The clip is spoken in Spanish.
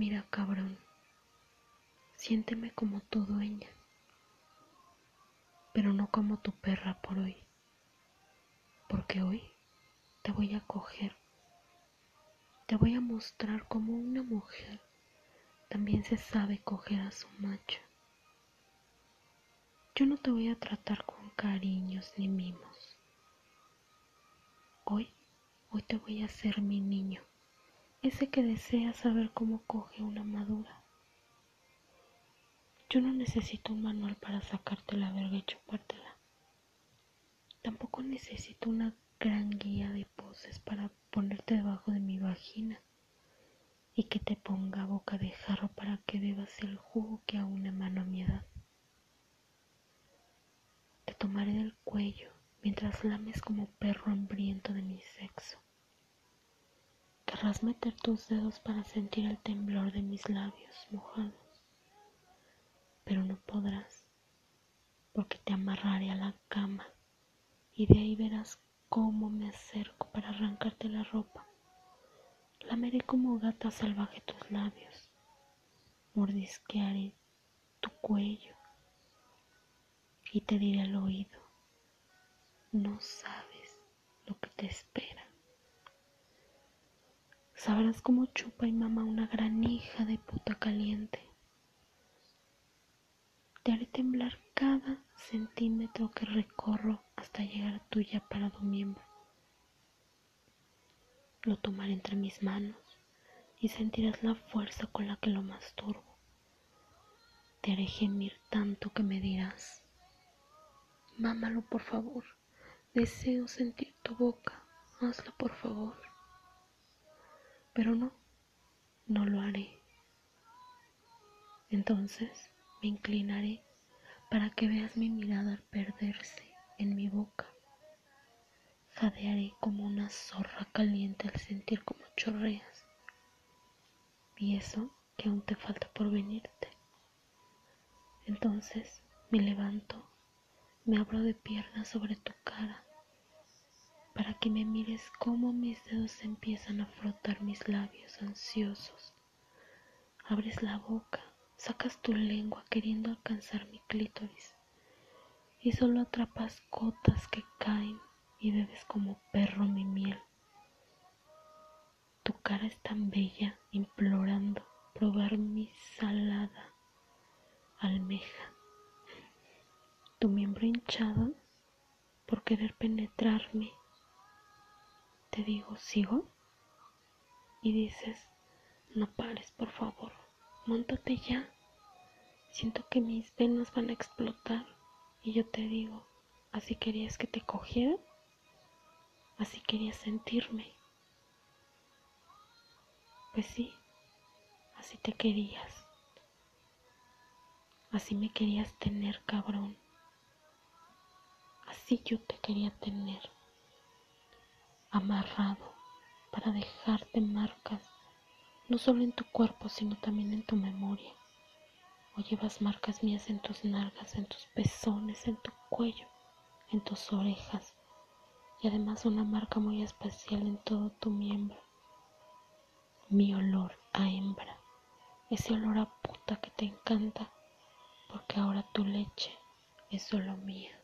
Mira, cabrón, siénteme como tu dueña, pero no como tu perra por hoy, porque hoy te voy a coger, te voy a mostrar cómo una mujer también se sabe coger a su macho. Yo no te voy a tratar con cariños ni mimos. Hoy, hoy te voy a hacer mi niño ese que desea saber cómo coge una madura. Yo no necesito un manual para sacarte la verga y chupártela. Tampoco necesito una gran guía de poses para ponerte debajo de mi vagina y que te ponga boca de jarro para que bebas el jugo que aún emano a mi edad. Te tomaré del cuello mientras lames como perro hambriento de mi sexo Querrás meter tus dedos para sentir el temblor de mis labios mojados, pero no podrás, porque te amarraré a la cama y de ahí verás cómo me acerco para arrancarte la ropa. Lameré como gata salvaje tus labios, mordisquearé tu cuello y te diré al oído, no sabes lo que te espera. Sabrás cómo chupa y mama una gran hija de puta caliente. Te haré temblar cada centímetro que recorro hasta llegar a tu ya parado miembro. Lo tomaré entre mis manos y sentirás la fuerza con la que lo masturbo. Te haré gemir tanto que me dirás, mámalo por favor, deseo sentir tu boca, hazlo por favor pero no, no lo haré. Entonces me inclinaré para que veas mi mirada perderse en mi boca. Jadearé como una zorra caliente al sentir como chorreas. Y eso que aún te falta por venirte. Entonces me levanto, me abro de piernas sobre tu cara que me mires cómo mis dedos empiezan a frotar mis labios ansiosos. Abres la boca, sacas tu lengua queriendo alcanzar mi clítoris y solo atrapas gotas que caen y bebes como perro mi miel. Tu cara es tan bella implorando probar mi salada almeja. Tu miembro hinchado por querer penetrarme te digo, ¿sigo? Y dices, no pares, por favor, montate ya. Siento que mis venas van a explotar. Y yo te digo, ¿así querías que te cogiera? ¿Así querías sentirme? Pues sí, así te querías. Así me querías tener, cabrón. Así yo te quería tener amarrado para dejarte marcas, no solo en tu cuerpo, sino también en tu memoria. O llevas marcas mías en tus nalgas, en tus pezones, en tu cuello, en tus orejas, y además una marca muy especial en todo tu miembro. Mi olor a hembra, ese olor a puta que te encanta, porque ahora tu leche es solo mía.